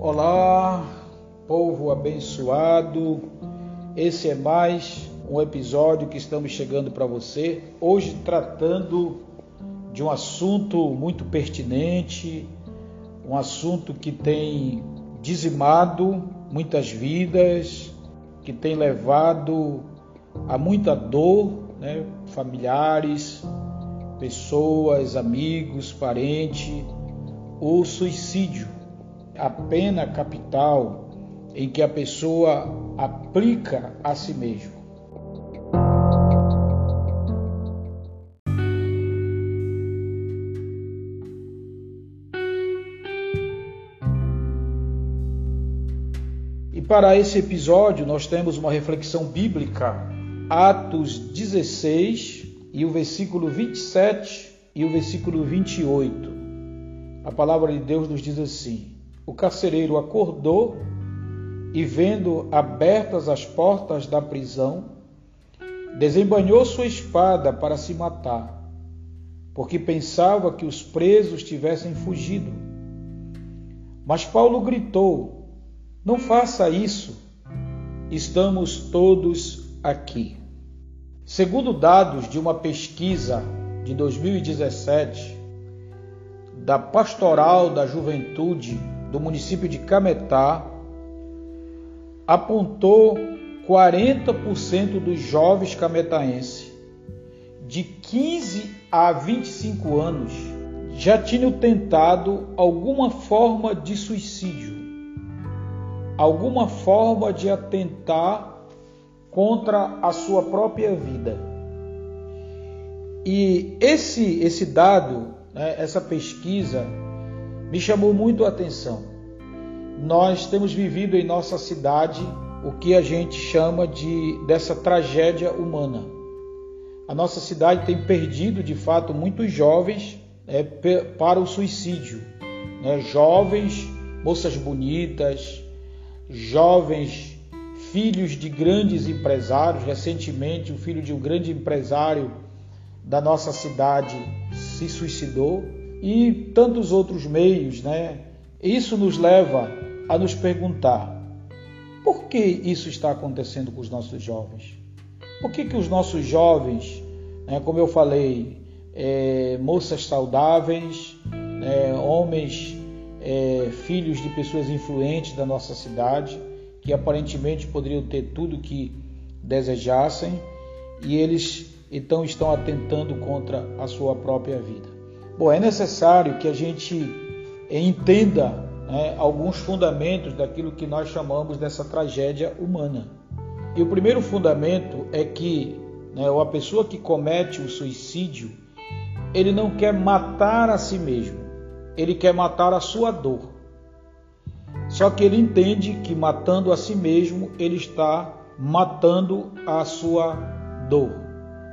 Olá, povo abençoado. Esse é mais um episódio que estamos chegando para você. Hoje tratando de um assunto muito pertinente, um assunto que tem dizimado muitas vidas, que tem levado a muita dor, né? familiares, pessoas, amigos, parentes, o suicídio, a pena capital em que a pessoa aplica a si mesmo. E para esse episódio nós temos uma reflexão bíblica, Atos 16 e o versículo 27 e o versículo 28. A palavra de Deus nos diz assim: O carcereiro acordou e, vendo abertas as portas da prisão, desembanhou sua espada para se matar, porque pensava que os presos tivessem fugido. Mas Paulo gritou: Não faça isso, estamos todos aqui. Segundo dados de uma pesquisa de 2017, da Pastoral da Juventude do município de Cametá apontou 40% dos jovens cametaenses de 15 a 25 anos já tinham tentado alguma forma de suicídio, alguma forma de atentar contra a sua própria vida. E esse esse dado né, essa pesquisa me chamou muito a atenção. Nós temos vivido em nossa cidade o que a gente chama de dessa tragédia humana. A nossa cidade tem perdido de fato muitos jovens né, para o suicídio. Né? Jovens, moças bonitas, jovens filhos de grandes empresários. Recentemente, o filho de um grande empresário da nossa cidade se suicidou e tantos outros meios, né? Isso nos leva a nos perguntar: por que isso está acontecendo com os nossos jovens? Por que, que os nossos jovens, né, como eu falei, é, moças saudáveis, é, homens, é, filhos de pessoas influentes da nossa cidade, que aparentemente poderiam ter tudo que desejassem, e eles então estão atentando contra a sua própria vida. Bom, é necessário que a gente entenda né, alguns fundamentos daquilo que nós chamamos dessa tragédia humana. E o primeiro fundamento é que né, a pessoa que comete o suicídio, ele não quer matar a si mesmo, ele quer matar a sua dor. Só que ele entende que matando a si mesmo, ele está matando a sua dor.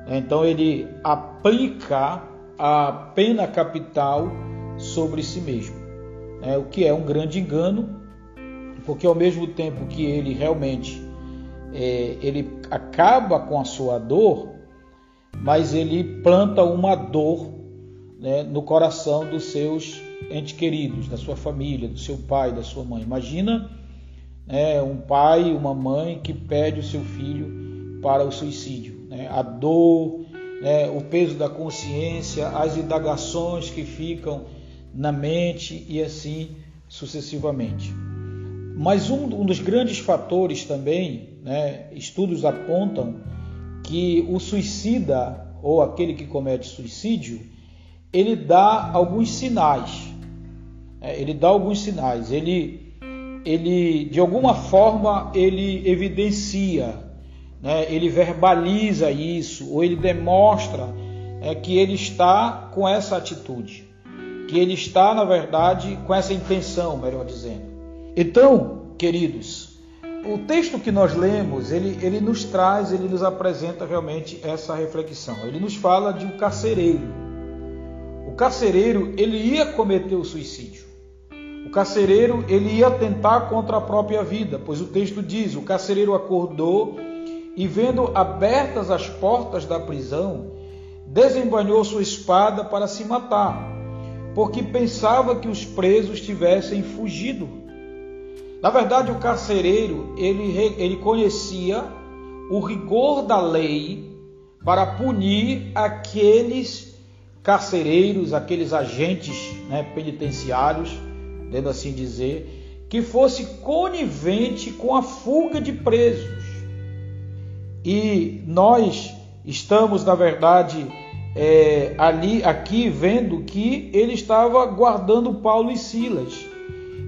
Então ele aplica a pena capital sobre si mesmo, né? o que é um grande engano, porque ao mesmo tempo que ele realmente é, ele acaba com a sua dor, mas ele planta uma dor né, no coração dos seus entes queridos, da sua família, do seu pai, da sua mãe. Imagina né, um pai, uma mãe que pede o seu filho para o suicídio né? a dor, né? o peso da consciência, as indagações que ficam na mente e assim sucessivamente. Mas um, um dos grandes fatores também, né, estudos apontam que o suicida ou aquele que comete suicídio, ele dá alguns sinais. É, ele dá alguns sinais. Ele, ele, de alguma forma, ele evidencia né, ele verbaliza isso, ou ele demonstra é, que ele está com essa atitude, que ele está, na verdade, com essa intenção, melhor dizendo. Então, queridos, o texto que nós lemos, ele, ele nos traz, ele nos apresenta realmente essa reflexão. Ele nos fala de um carcereiro. O carcereiro, ele ia cometer o suicídio. O carcereiro, ele ia tentar contra a própria vida, pois o texto diz: o carcereiro acordou e, vendo abertas as portas da prisão, desembanhou sua espada para se matar, porque pensava que os presos tivessem fugido. Na verdade, o carcereiro ele, ele conhecia o rigor da lei para punir aqueles carcereiros, aqueles agentes né, penitenciários, dando assim dizer, que fosse conivente com a fuga de presos. E nós estamos, na verdade, é, ali, aqui vendo que ele estava guardando Paulo e Silas.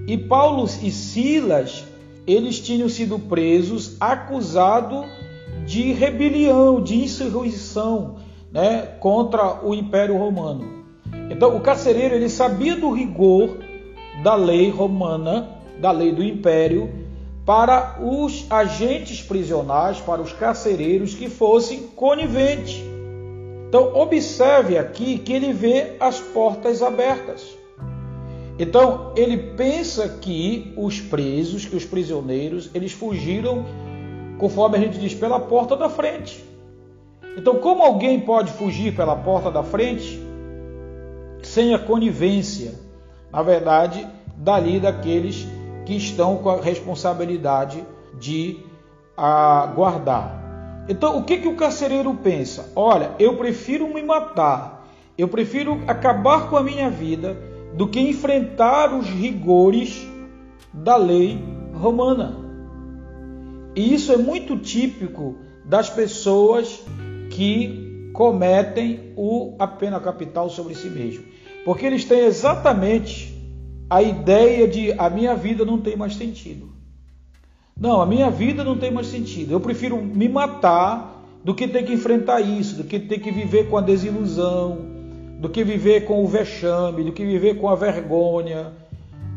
E Paulo e Silas, eles tinham sido presos, acusados de rebelião, de insurreição, né, contra o Império Romano. Então, o carcereiro ele sabia do rigor da lei romana, da lei do Império, para os agentes prisionais, para os carcereiros que fossem coniventes. Então, observe aqui que ele vê as portas abertas. Então, ele pensa que os presos, que os prisioneiros, eles fugiram, conforme a gente diz, pela porta da frente. Então, como alguém pode fugir pela porta da frente sem a conivência, na verdade, dali daqueles que estão com a responsabilidade de guardar. Então, o que, que o carcereiro pensa? Olha, eu prefiro me matar, eu prefiro acabar com a minha vida do que enfrentar os rigores da lei romana. E isso é muito típico das pessoas que cometem o, a pena capital sobre si mesmo. Porque eles têm exatamente a ideia de a minha vida não tem mais sentido. Não, a minha vida não tem mais sentido. Eu prefiro me matar do que ter que enfrentar isso, do que ter que viver com a desilusão, do que viver com o vexame, do que viver com a vergonha,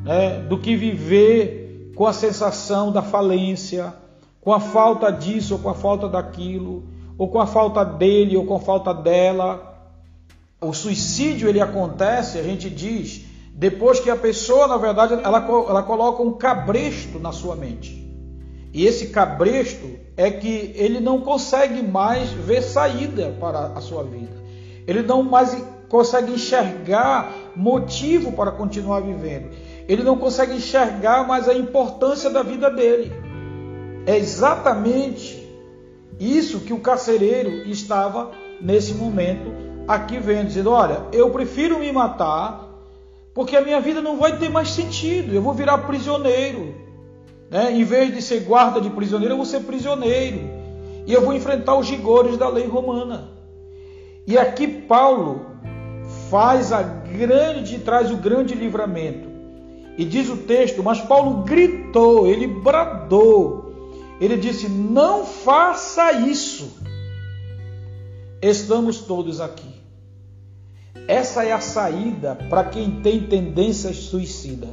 né? do que viver com a sensação da falência, com a falta disso ou com a falta daquilo, ou com a falta dele ou com a falta dela. O suicídio ele acontece, a gente diz, depois que a pessoa, na verdade, ela, ela coloca um cabresto na sua mente. E esse cabresto é que ele não consegue mais ver saída para a sua vida. Ele não mais consegue enxergar motivo para continuar vivendo. Ele não consegue enxergar mais a importância da vida dele. É exatamente isso que o carcereiro estava nesse momento aqui vendo, dizendo: Olha, eu prefiro me matar porque a minha vida não vai ter mais sentido, eu vou virar prisioneiro. Né? Em vez de ser guarda de prisioneiro, eu vou ser prisioneiro. E eu vou enfrentar os rigores da lei romana. E aqui Paulo faz a grande, traz o grande livramento. E diz o texto, mas Paulo gritou, ele bradou. Ele disse: "Não faça isso". Estamos todos aqui. Essa é a saída para quem tem tendências suicida.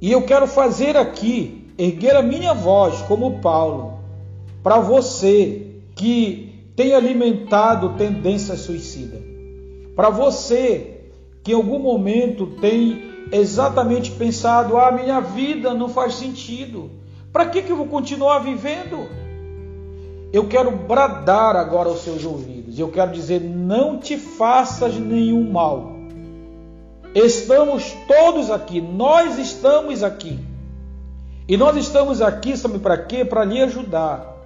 E eu quero fazer aqui erguer a minha voz como Paulo para você que tem alimentado tendência suicida, para você que em algum momento tem exatamente pensado: ah, minha vida não faz sentido, para que, que eu vou continuar vivendo? Eu quero bradar agora aos seus ouvidos, eu quero dizer: não te faças nenhum mal. Estamos todos aqui, nós estamos aqui e nós estamos aqui, sabe para quê? Para lhe ajudar.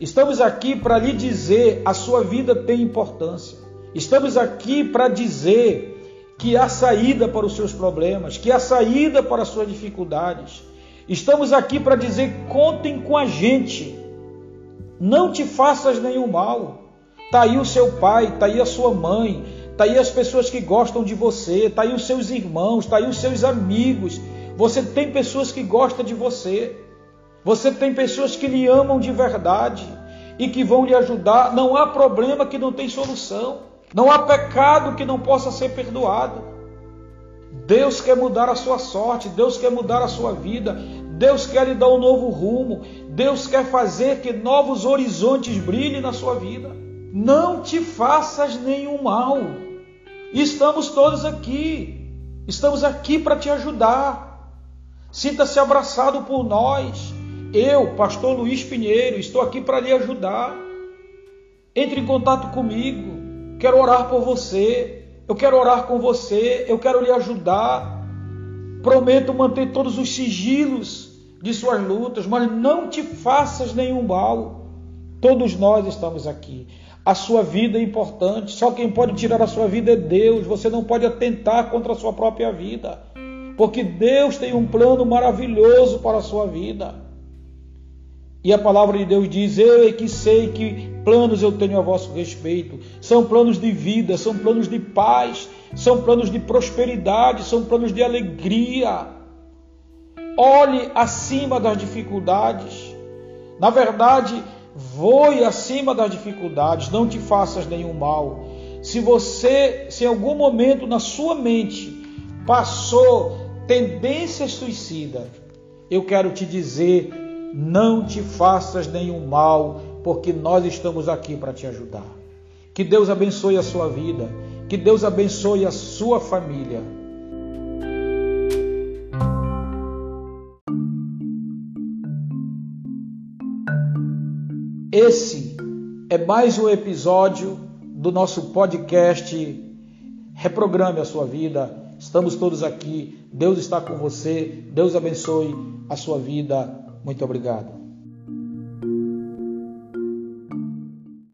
Estamos aqui para lhe dizer a sua vida tem importância. Estamos aqui para dizer que há saída para os seus problemas, que há saída para as suas dificuldades. Estamos aqui para dizer: contem com a gente. Não te faças nenhum mal. Está aí o seu pai, está aí a sua mãe, está aí as pessoas que gostam de você, está aí os seus irmãos, está aí os seus amigos você tem pessoas que gostam de você. Você tem pessoas que lhe amam de verdade e que vão lhe ajudar. Não há problema que não tem solução. Não há pecado que não possa ser perdoado. Deus quer mudar a sua sorte, Deus quer mudar a sua vida, Deus quer lhe dar um novo rumo, Deus quer fazer que novos horizontes brilhem na sua vida. Não te faças nenhum mal. Estamos todos aqui, estamos aqui para te ajudar. Sinta-se abraçado por nós. Eu, pastor Luiz Pinheiro, estou aqui para lhe ajudar. Entre em contato comigo. Quero orar por você. Eu quero orar com você. Eu quero lhe ajudar. Prometo manter todos os sigilos de suas lutas, mas não te faças nenhum mal. Todos nós estamos aqui. A sua vida é importante. Só quem pode tirar a sua vida é Deus. Você não pode atentar contra a sua própria vida. Porque Deus tem um plano maravilhoso para a sua vida. E a palavra de Deus diz: Eu é que sei que planos eu tenho a vosso respeito. São planos de vida, são planos de paz, são planos de prosperidade, são planos de alegria. Olhe acima das dificuldades. Na verdade, voe acima das dificuldades, não te faças nenhum mal. Se você, se em algum momento na sua mente passou tendências suicidas, eu quero te dizer, não te faças nenhum mal, porque nós estamos aqui para te ajudar. Que Deus abençoe a sua vida, que Deus abençoe a sua família. Esse é mais um episódio do nosso podcast Reprograme a sua vida. Estamos todos aqui. Deus está com você. Deus abençoe a sua vida. Muito obrigado.